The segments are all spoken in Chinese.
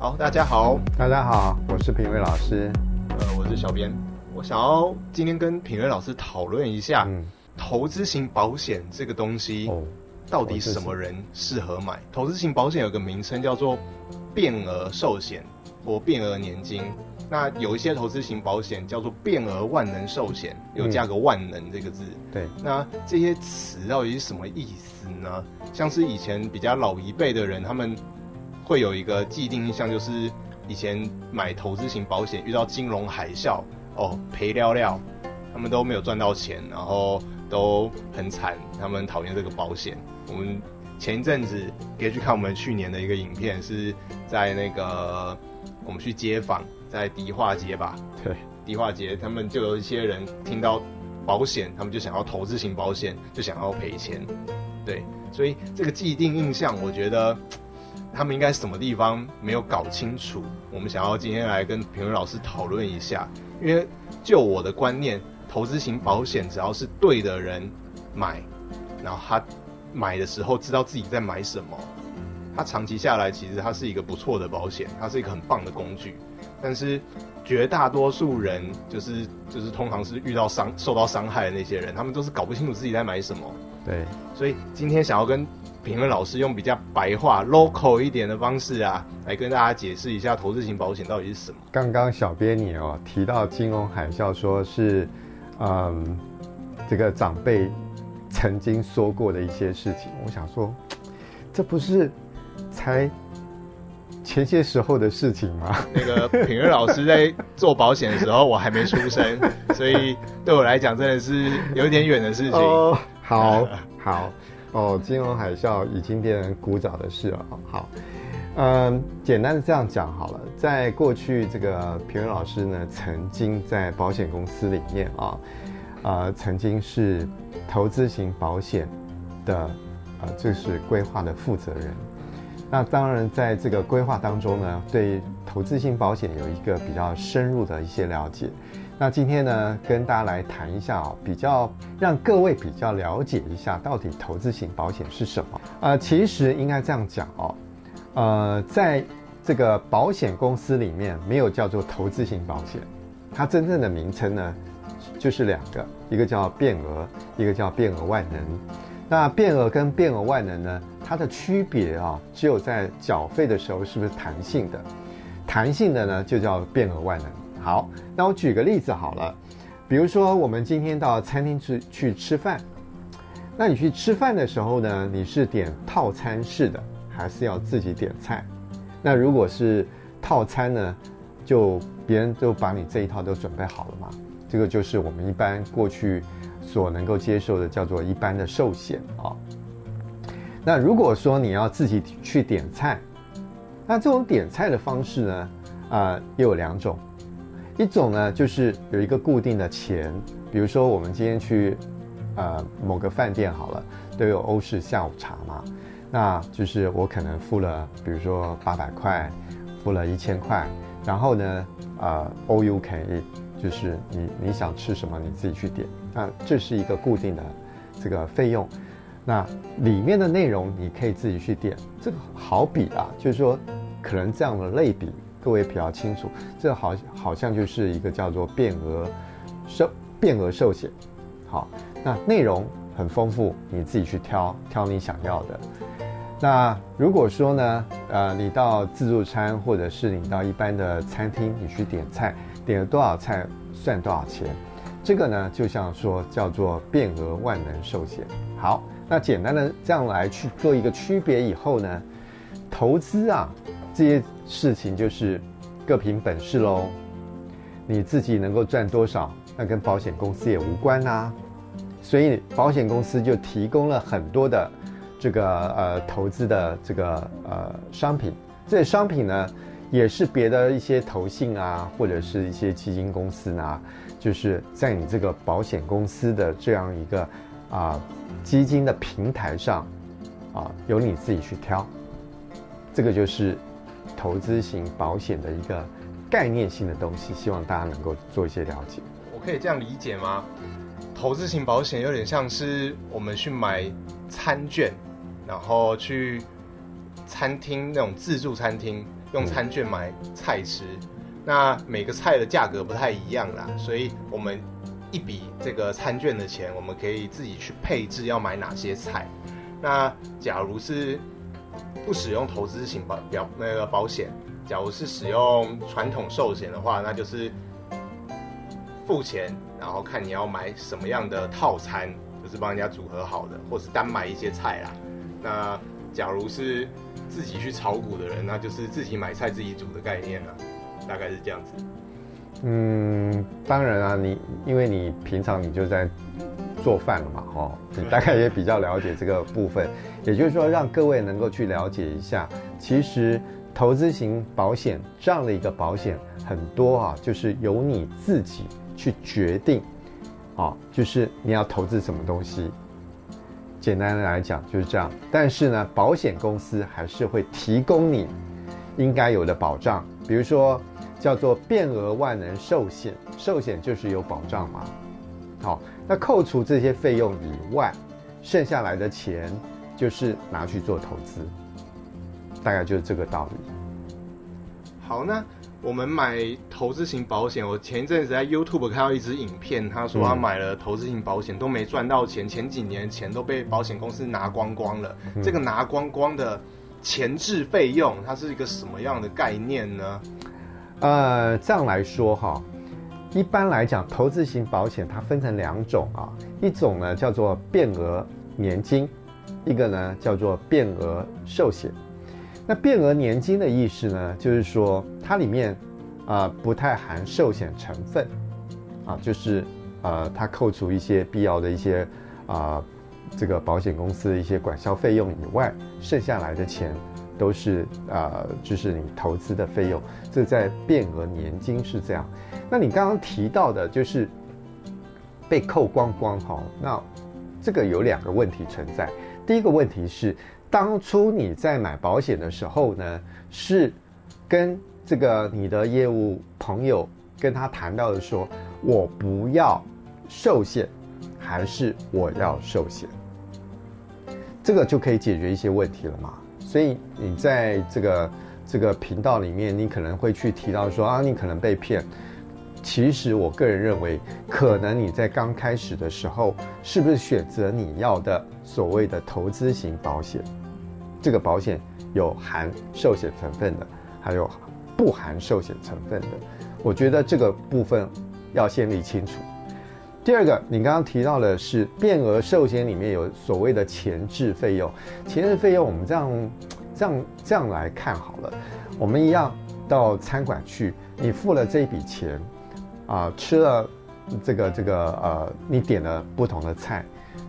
好，大家好，大家好，我是品瑞老师，呃，我是小编，我想要今天跟品瑞老师讨论一下，嗯，投资型保险这个东西，到底什么人适合买？投资型。保险有个名称叫做变额寿险或变额年金，那有一些投资型保险叫做变额万能寿险，有加个万能这个字，嗯、对，那这些词到底是什么意思呢？像是以前比较老一辈的人，他们。会有一个既定印象，就是以前买投资型保险遇到金融海啸，哦赔了了，他们都没有赚到钱，然后都很惨，他们讨厌这个保险。我们前一阵子可以去看我们去年的一个影片，是在那个我们去街访，在迪化街吧？对，迪化街，他们就有一些人听到保险，他们就想要投资型保险，就想要赔钱。对，所以这个既定印象，我觉得。他们应该什么地方没有搞清楚？我们想要今天来跟评论老师讨论一下。因为就我的观念，投资型保险只要是对的人买，然后他买的时候知道自己在买什么，他长期下来其实它是一个不错的保险，它是一个很棒的工具。但是绝大多数人就是就是通常是遇到伤受到伤害的那些人，他们都是搞不清楚自己在买什么。对，所以今天想要跟品瑞老师用比较白话、local 一点的方式啊，来跟大家解释一下投资型保险到底是什么。刚刚小编你哦提到金融海啸，说是，嗯，这个长辈曾经说过的一些事情，我想说，这不是才前些时候的事情吗？那个品瑞老师在做保险的时候，我还没出生，所以对我来讲真的是有点远的事情。哦，好，好。哦，金融海啸已经变成古早的事了。好，嗯，简单的这样讲好了。在过去，这个品瑞老师呢，曾经在保险公司里面啊，呃，曾经是投资型保险的，呃，就是规划的负责人。那当然，在这个规划当中呢，对投资型保险有一个比较深入的一些了解。那今天呢，跟大家来谈一下啊，比较让各位比较了解一下，到底投资型保险是什么？呃，其实应该这样讲哦，呃，在这个保险公司里面，没有叫做投资型保险，它真正的名称呢，就是两个，一个叫变额，一个叫变额万能。那变额跟变额万能呢，它的区别啊，只有在缴费的时候是不是弹性的，弹性的呢，就叫变额万能。好，那我举个例子好了，比如说我们今天到餐厅去去吃饭，那你去吃饭的时候呢，你是点套餐式的，还是要自己点菜？那如果是套餐呢，就别人都把你这一套都准备好了嘛？这个就是我们一般过去所能够接受的，叫做一般的寿险啊。那如果说你要自己去点菜，那这种点菜的方式呢，啊、呃，又有两种。一种呢，就是有一个固定的钱，比如说我们今天去，呃，某个饭店好了，都有欧式下午茶嘛，那就是我可能付了，比如说八百块，付了一千块，然后呢，呃欧 you can eat，就是你你想吃什么你自己去点，那这是一个固定的这个费用，那里面的内容你可以自己去点，这个好比啊，就是说可能这样的类比。各位比较清楚，这好好像就是一个叫做变额寿变额寿险，好，那内容很丰富，你自己去挑挑你想要的。那如果说呢，呃，你到自助餐或者是你到一般的餐厅，你去点菜，点了多少菜算多少钱，这个呢就像说叫做变额万能寿险。好，那简单的这样来去做一个区别以后呢，投资啊。这些事情就是各凭本事喽，你自己能够赚多少，那跟保险公司也无关呐。所以保险公司就提供了很多的这个呃投资的这个呃商品，这些商品呢也是别的一些投信啊或者是一些基金公司呢，就是在你这个保险公司的这样一个啊基金的平台上啊由你自己去挑，这个就是。投资型保险的一个概念性的东西，希望大家能够做一些了解。我可以这样理解吗？投资型保险有点像是我们去买餐券，然后去餐厅那种自助餐厅用餐券买菜吃。那每个菜的价格不太一样啦，所以我们一笔这个餐券的钱，我们可以自己去配置要买哪些菜。那假如是不使用投资型保表那个保险，假如是使用传统寿险的话，那就是付钱，然后看你要买什么样的套餐，就是帮人家组合好的，或是单买一些菜啦。那假如是自己去炒股的人，那就是自己买菜自己煮的概念了。大概是这样子。嗯，当然啊，你因为你平常你就在做饭了嘛，哦，你大概也比较了解这个部分。也就是说，让各位能够去了解一下，其实投资型保险这样的一个保险很多啊，就是由你自己去决定，啊，就是你要投资什么东西。简单的来讲就是这样。但是呢，保险公司还是会提供你应该有的保障，比如说。叫做变额万能寿险，寿险就是有保障嘛。好，那扣除这些费用以外，剩下来的钱就是拿去做投资，大概就是这个道理。好，那我们买投资型保险，我前一阵子在 YouTube 看到一支影片，他说他买了投资型保险都没赚到钱，前几年钱都被保险公司拿光光了。这个拿光光的前置费用，它是一个什么样的概念呢？呃，这样来说哈，一般来讲，投资型保险它分成两种啊，一种呢叫做变额年金，一个呢叫做变额寿险。那变额年金的意思呢，就是说它里面啊、不太含寿险成分，啊，就是呃它扣除一些必要的一些啊、这个保险公司的一些管销费用以外，剩下来的钱。都是呃，就是你投资的费用，这在变额年金是这样。那你刚刚提到的就是被扣光光哈，那这个有两个问题存在。第一个问题是，当初你在买保险的时候呢，是跟这个你的业务朋友跟他谈到的说，我不要寿险，还是我要寿险？这个就可以解决一些问题了嘛。所以你在这个这个频道里面，你可能会去提到说啊，你可能被骗。其实我个人认为，可能你在刚开始的时候，是不是选择你要的所谓的投资型保险？这个保险有含寿险成分的，还有不含寿险成分的。我觉得这个部分要先理清楚。第二个，你刚刚提到的是变额寿险里面有所谓的前置费用，前置费用我们这样这样这样来看好了，我们一样到餐馆去，你付了这一笔钱，啊、吃了这个这个呃，你点了不同的菜，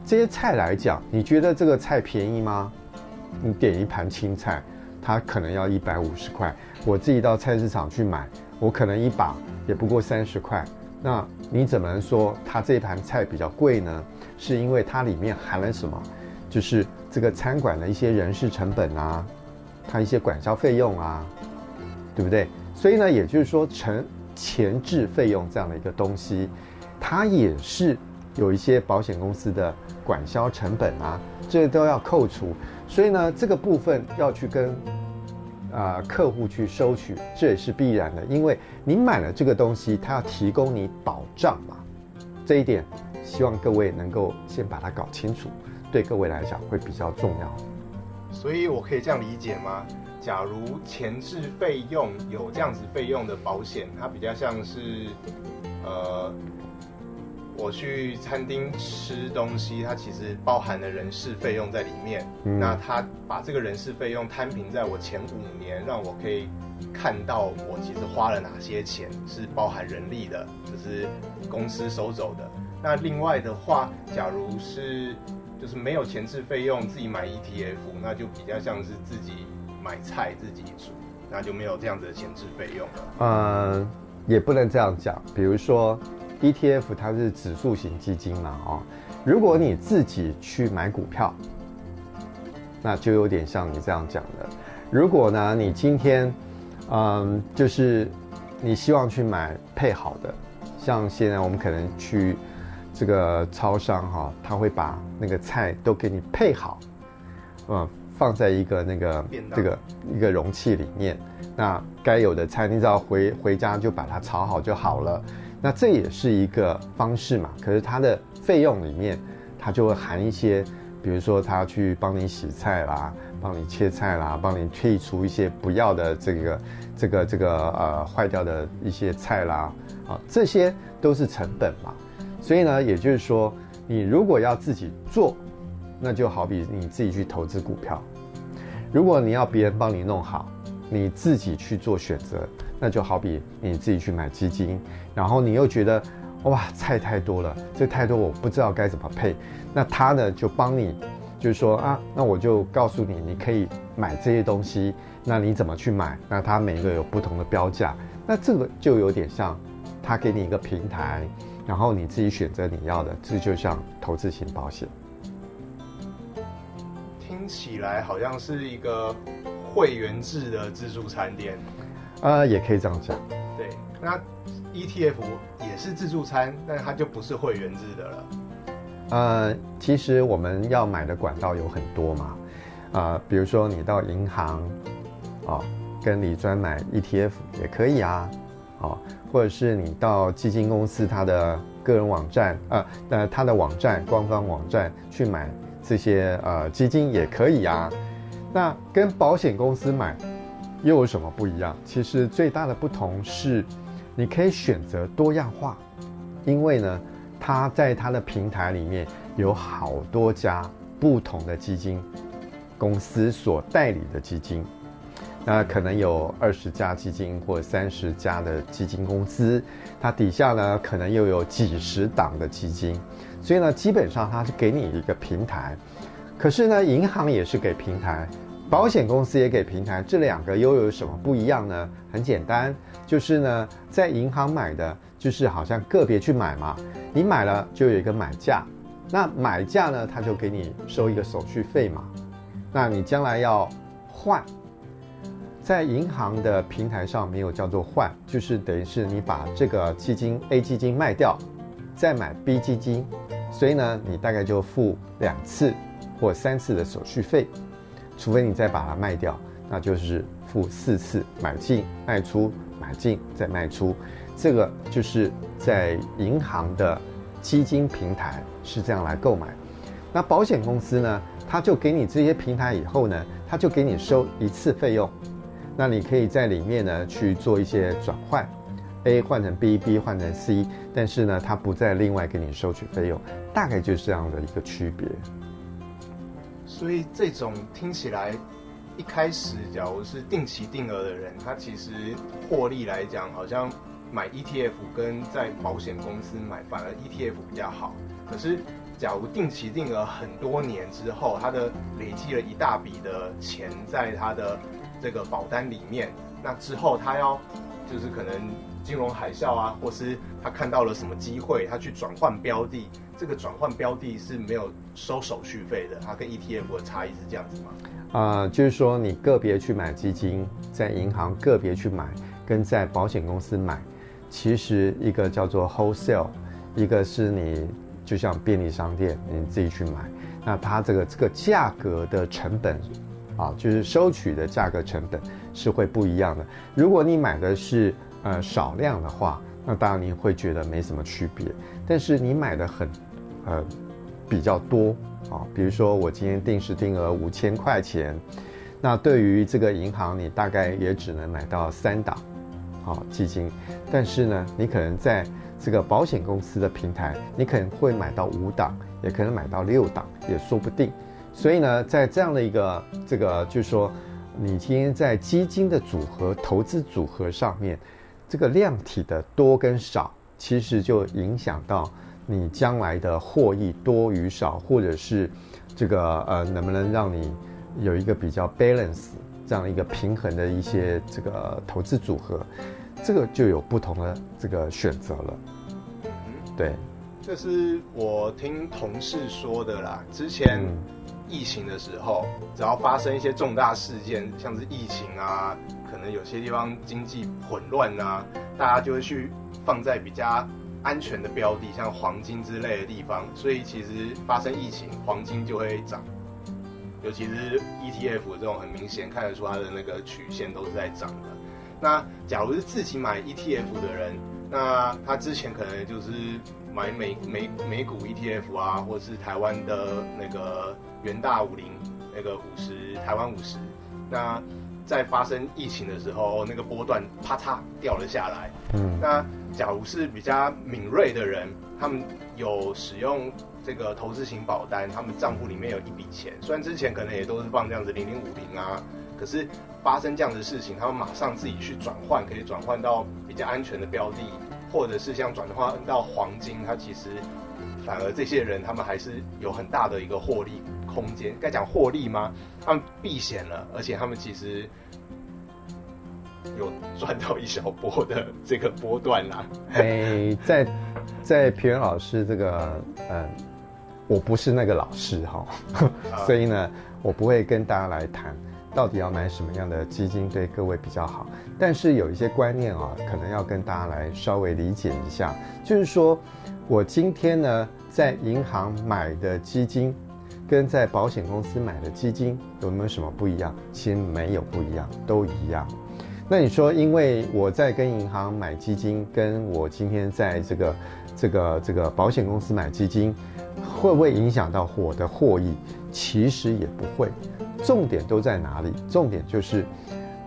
这些菜来讲，你觉得这个菜便宜吗？你点一盘青菜，它可能要一百五十块，我自己到菜市场去买，我可能一把也不过三十块。那你怎么能说它这盘菜比较贵呢？是因为它里面含了什么？就是这个餐馆的一些人事成本啊，它一些管销费用啊，对不对？所以呢，也就是说，成前置费用这样的一个东西，它也是有一些保险公司的管销成本啊，这都要扣除。所以呢，这个部分要去跟。啊、呃，客户去收取，这也是必然的，因为你买了这个东西，它要提供你保障嘛。这一点，希望各位能够先把它搞清楚，对各位来讲会比较重要。所以我可以这样理解吗？假如前置费用有这样子费用的保险，它比较像是，呃。我去餐厅吃东西，它其实包含了人事费用在里面。嗯、那他把这个人事费用摊平在我前五年，让我可以看到我其实花了哪些钱是包含人力的，就是公司收走的。那另外的话，假如是就是没有前置费用，自己买 ETF，那就比较像是自己买菜自己煮，那就没有这样子的前置费用了。嗯，也不能这样讲，比如说。ETF 它是指数型基金嘛，哦，如果你自己去买股票，那就有点像你这样讲的。如果呢，你今天，嗯，就是你希望去买配好的，像现在我们可能去这个超商哈，他会把那个菜都给你配好，嗯，放在一个那个这个一个容器里面，那该有的菜你只要回回家就把它炒好就好了。那这也是一个方式嘛。可是它的费用里面，它就会含一些，比如说他去帮你洗菜啦，帮你切菜啦，帮你剔除一些不要的这个这个这个呃坏掉的一些菜啦，啊，这些都是成本嘛。所以呢，也就是说，你如果要自己做，那就好比你自己去投资股票；如果你要别人帮你弄好，你自己去做选择，那就好比你自己去买基金。然后你又觉得，哇，菜太多了，这太多我不知道该怎么配，那他呢就帮你，就是说啊，那我就告诉你，你可以买这些东西，那你怎么去买？那他每一个有不同的标价，那这个就有点像他给你一个平台。然后你自己选择你要的，这就像投资型保险。听起来好像是一个会员制的自助餐店。呃，也可以这样讲。对，那 ETF 也是自助餐，但它就不是会员制的了。呃，其实我们要买的管道有很多嘛。啊、呃，比如说你到银行，哦，跟李专买 ETF 也可以啊。哦，或者是你到基金公司它的个人网站，呃，呃，它的网站官方网站去买这些呃基金也可以啊。那跟保险公司买又有什么不一样？其实最大的不同是，你可以选择多样化，因为呢，它在它的平台里面有好多家不同的基金公司所代理的基金。那可能有二十家基金或三十家的基金公司，它底下呢可能又有几十档的基金，所以呢基本上它是给你一个平台。可是呢银行也是给平台，保险公司也给平台，这两个又有什么不一样呢？很简单，就是呢在银行买的就是好像个别去买嘛，你买了就有一个买价，那买价呢他就给你收一个手续费嘛，那你将来要换。在银行的平台上没有叫做换，就是等于是你把这个基金 A 基金卖掉，再买 B 基金，所以呢，你大概就付两次或三次的手续费，除非你再把它卖掉，那就是付四次买进卖出买进再卖出，这个就是在银行的基金平台是这样来购买。那保险公司呢，他就给你这些平台以后呢，他就给你收一次费用。那你可以在里面呢去做一些转换，A 换成 B，B 换成 C，但是呢，它不再另外给你收取费用，大概就是这样的一个区别。所以这种听起来，一开始假如是定期定额的人，他其实获利来讲，好像买 ETF 跟在保险公司买，反而 ETF 比较好。可是，假如定期定额很多年之后，他的累积了一大笔的钱在他的。这个保单里面，那之后他要就是可能金融海啸啊，或是他看到了什么机会，他去转换标的，这个转换标的是没有收手续费的，它跟 ETF 的差异是这样子吗？呃，就是说你个别去买基金，在银行个别去买，跟在保险公司买，其实一个叫做 wholesale，一个是你就像便利商店你自己去买，那它这个这个价格的成本。啊，就是收取的价格成本是会不一样的。如果你买的是呃少量的话，那当然你会觉得没什么区别。但是你买的很呃比较多啊，比如说我今天定时定额五千块钱，那对于这个银行，你大概也只能买到三档啊基金。但是呢，你可能在这个保险公司的平台，你可能会买到五档，也可能买到六档，也说不定。所以呢，在这样的一个这个，就是说，你今天在基金的组合、投资组合上面，这个量体的多跟少，其实就影响到你将来的获益多与少，或者是这个呃，能不能让你有一个比较 balance 这样一个平衡的一些这个投资组合，这个就有不同的这个选择了。对，这是我听同事说的啦，之前。疫情的时候，只要发生一些重大事件，像是疫情啊，可能有些地方经济混乱啊，大家就会去放在比较安全的标的，像黄金之类的地方。所以其实发生疫情，黄金就会涨。尤其是 ETF 这种很明显看得出它的那个曲线都是在涨的。那假如是自己买 ETF 的人，那他之前可能就是买美美美股 ETF 啊，或是台湾的那个元大五零那个五十台湾五十，那在发生疫情的时候，那个波段啪嚓掉了下来。嗯，那假如是比较敏锐的人，他们有使用这个投资型保单，他们账户里面有一笔钱，虽然之前可能也都是放这样子零零五零啊。可是发生这样的事情，他们马上自己去转换，可以转换到比较安全的标的，或者是像转换到黄金，它其实反而这些人他们还是有很大的一个获利空间。该讲获利吗？他们避险了，而且他们其实有赚到一小波的这个波段啦。哎，在在皮原老师这个，嗯，我不是那个老师哈，所以呢，我不会跟大家来谈。到底要买什么样的基金对各位比较好？但是有一些观念啊，可能要跟大家来稍微理解一下。就是说，我今天呢在银行买的基金，跟在保险公司买的基金有没有什么不一样？其实没有不一样，都一样。那你说，因为我在跟银行买基金，跟我今天在这个这个这个保险公司买基金，会不会影响到我的获益？其实也不会。重点都在哪里？重点就是，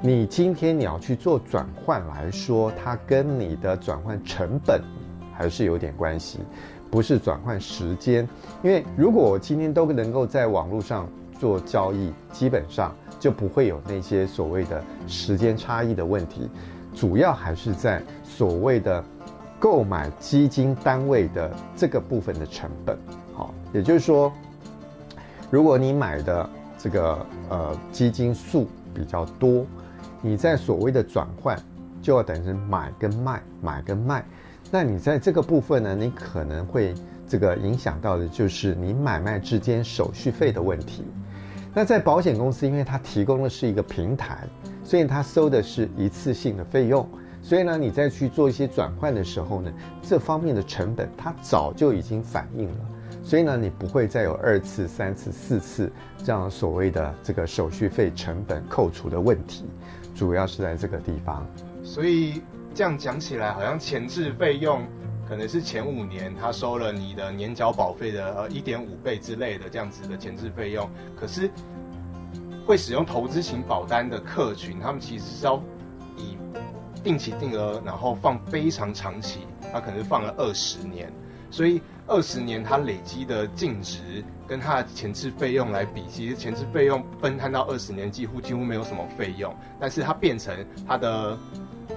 你今天你要去做转换来说，它跟你的转换成本还是有点关系，不是转换时间。因为如果我今天都能够在网络上做交易，基本上就不会有那些所谓的时间差异的问题。主要还是在所谓的购买基金单位的这个部分的成本。好，也就是说，如果你买的这个呃基金数比较多，你在所谓的转换就要等于买跟卖，买跟卖。那你在这个部分呢，你可能会这个影响到的就是你买卖之间手续费的问题。那在保险公司，因为它提供的是一个平台，所以它收的是一次性的费用。所以呢，你再去做一些转换的时候呢，这方面的成本它早就已经反映了。所以呢，你不会再有二次、三次、四次这样所谓的这个手续费成本扣除的问题，主要是在这个地方。所以这样讲起来，好像前置费用可能是前五年他收了你的年缴保费的呃一点五倍之类的这样子的前置费用。可是会使用投资型保单的客群，他们其实是要以定期定额，然后放非常长期，他可能放了二十年。所以二十年它累积的净值跟它的前置费用来比，其实前置费用分摊到二十年几乎几乎没有什么费用，但是它变成它的，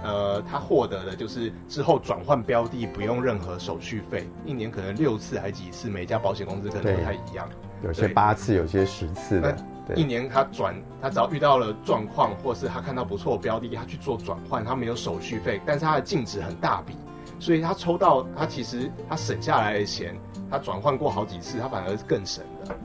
呃，它获得的就是之后转换标的不用任何手续费，一年可能六次还几次，每一家保险公司可能不太一样，有些八次，有些十次的。一年他转，他只要遇到了状况，或是他看到不错的标的，他去做转换，他没有手续费，但是他的净值很大笔。所以他抽到他其实他省下来的钱，他转换过好几次，他反而是更省的。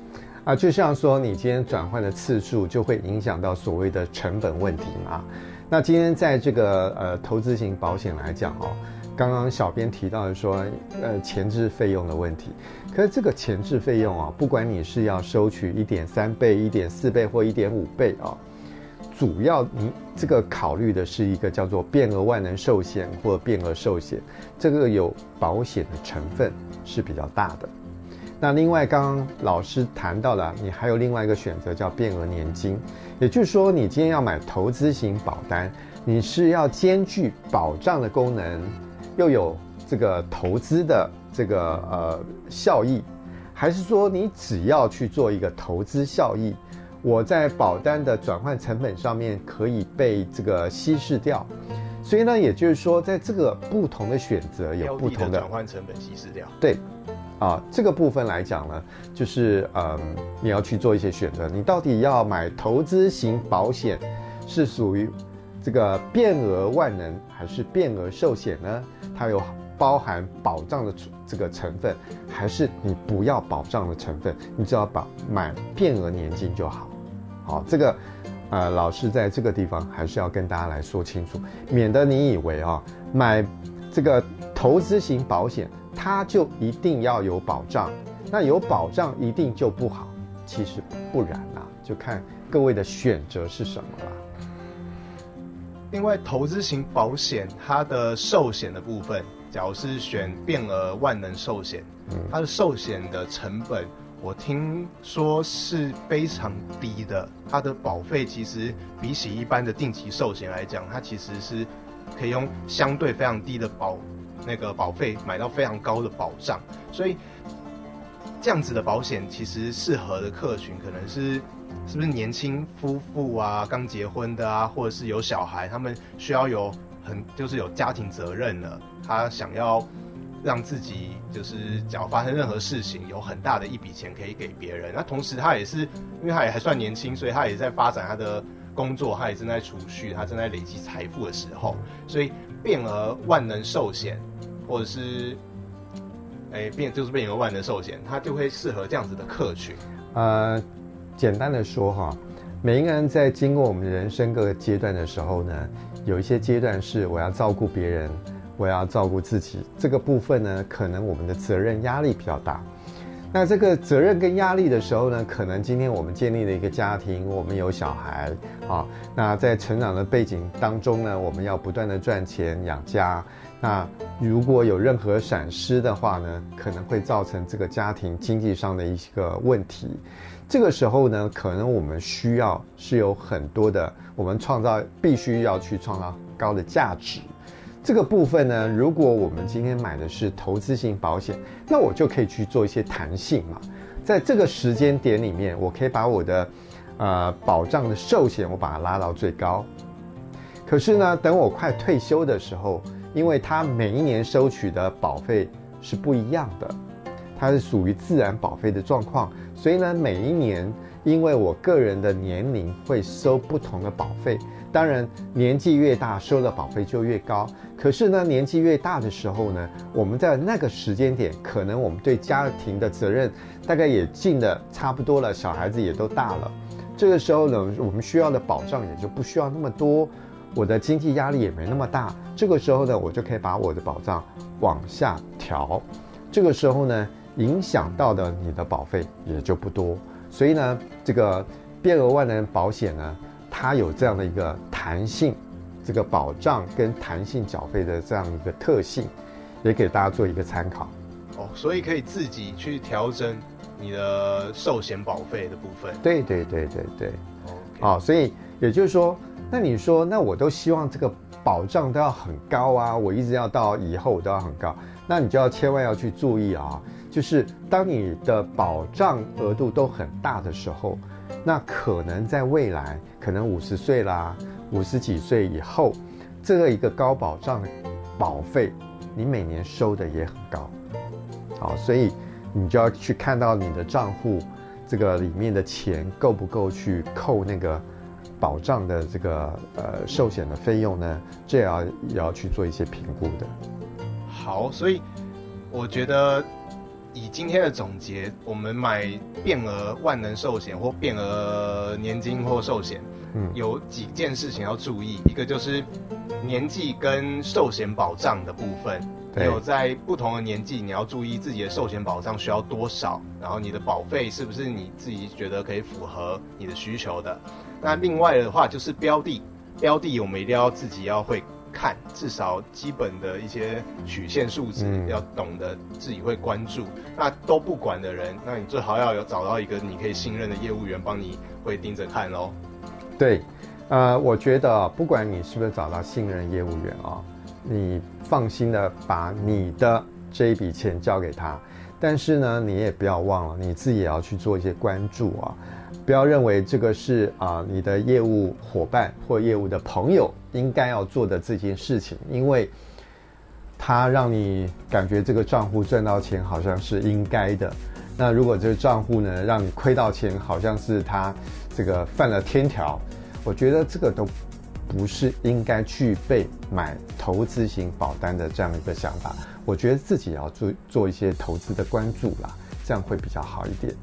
啊，就像说你今天转换的次数就会影响到所谓的成本问题嘛。那今天在这个呃投资型保险来讲哦，刚刚小编提到的说呃前置费用的问题，可是这个前置费用啊，不管你是要收取一点三倍、一点四倍或一点五倍啊。主要你这个考虑的是一个叫做变额万能寿险或变额寿险，这个有保险的成分是比较大的。那另外刚刚老师谈到了，你还有另外一个选择叫变额年金，也就是说你今天要买投资型保单，你是要兼具保障的功能，又有这个投资的这个呃效益，还是说你只要去做一个投资效益？我在保单的转换成本上面可以被这个稀释掉，所以呢，也就是说，在这个不同的选择有不同的转换成本稀释掉。对，啊，这个部分来讲呢，就是嗯，你要去做一些选择，你到底要买投资型保险，是属于这个变额万能还是变额寿险呢？它有。包含保障的这个成分，还是你不要保障的成分，你只要把买变额年金就好。好，这个呃，老师在这个地方还是要跟大家来说清楚，免得你以为啊，买这个投资型保险，它就一定要有保障，那有保障一定就不好，其实不然啊。就看各位的选择是什么了。另外，投资型保险它的寿险的部分，假如是选变额万能寿险，它的寿险的成本，我听说是非常低的。它的保费其实比起一般的定期寿险来讲，它其实是可以用相对非常低的保那个保费买到非常高的保障。所以这样子的保险其实适合的客群可能是。是不是年轻夫妇啊，刚结婚的啊，或者是有小孩，他们需要有很就是有家庭责任了，他想要让自己就是只要发生任何事情，有很大的一笔钱可以给别人。那同时他也是，因为他也还算年轻，所以他也在发展他的工作，他也正在储蓄，他正在累积财富的时候，所以变额万能寿险或者是哎、变就是变额万能寿险，它就会适合这样子的客群，呃。简单的说哈，每一个人在经过我们人生各个阶段的时候呢，有一些阶段是我要照顾别人，我要照顾自己，这个部分呢，可能我们的责任压力比较大。那这个责任跟压力的时候呢，可能今天我们建立了一个家庭，我们有小孩啊，那在成长的背景当中呢，我们要不断的赚钱养家。那如果有任何闪失的话呢，可能会造成这个家庭经济上的一个问题。这个时候呢，可能我们需要是有很多的，我们创造必须要去创造高的价值。这个部分呢，如果我们今天买的是投资型保险，那我就可以去做一些弹性嘛。在这个时间点里面，我可以把我的呃保障的寿险我把它拉到最高。可是呢，等我快退休的时候，因为它每一年收取的保费是不一样的。它是属于自然保费的状况，所以呢，每一年因为我个人的年龄会收不同的保费。当然，年纪越大，收的保费就越高。可是呢，年纪越大的时候呢，我们在那个时间点，可能我们对家庭的责任大概也尽得差不多了，小孩子也都大了。这个时候呢，我们需要的保障也就不需要那么多，我的经济压力也没那么大。这个时候呢，我就可以把我的保障往下调。这个时候呢。影响到的你的保费也就不多，所以呢，这个变额万能保险呢，它有这样的一个弹性，这个保障跟弹性缴费的这样一个特性，也给大家做一个参考。哦，所以可以自己去调整你的寿险保费的部分。对对对对对。哦好，所以也就是说，那你说，那我都希望这个保障都要很高啊，我一直要到以后都要很高，那你就要千万要去注意啊。就是当你的保障额度都很大的时候，那可能在未来，可能五十岁啦，五十几岁以后，这个一个高保障保费，你每年收的也很高，好，所以你就要去看到你的账户这个里面的钱够不够去扣那个保障的这个呃寿险的费用呢？这要也要去做一些评估的。好，所以我觉得。以今天的总结，我们买变额万能寿险或变额年金或寿险，嗯，有几件事情要注意。一个就是年纪跟寿险保障的部分，对有在不同的年纪，你要注意自己的寿险保障需要多少，然后你的保费是不是你自己觉得可以符合你的需求的。那另外的话就是标的，标的我们一定要自己要会。看，至少基本的一些曲线数值要懂得自己会关注。嗯、那都不管的人，那你最好要有找到一个你可以信任的业务员帮你会盯着看喽。对，呃，我觉得不管你是不是找到信任业务员啊，你放心的把你的这一笔钱交给他。但是呢，你也不要忘了你自己也要去做一些关注啊。不要认为这个是啊你的业务伙伴或业务的朋友应该要做的这件事情，因为他让你感觉这个账户赚到钱好像是应该的。那如果这个账户呢让你亏到钱，好像是他这个犯了天条，我觉得这个都不是应该具备买投资型保单的这样一个想法。我觉得自己要做做一些投资的关注啦，这样会比较好一点。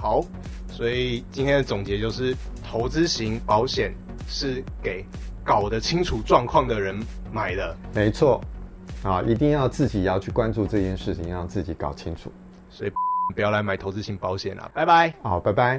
好。所以今天的总结就是，投资型保险是给搞得清楚状况的人买的。没错，啊，一定要自己要去关注这件事情，让自己搞清楚。所以不要来买投资型保险了，拜拜。好，拜拜。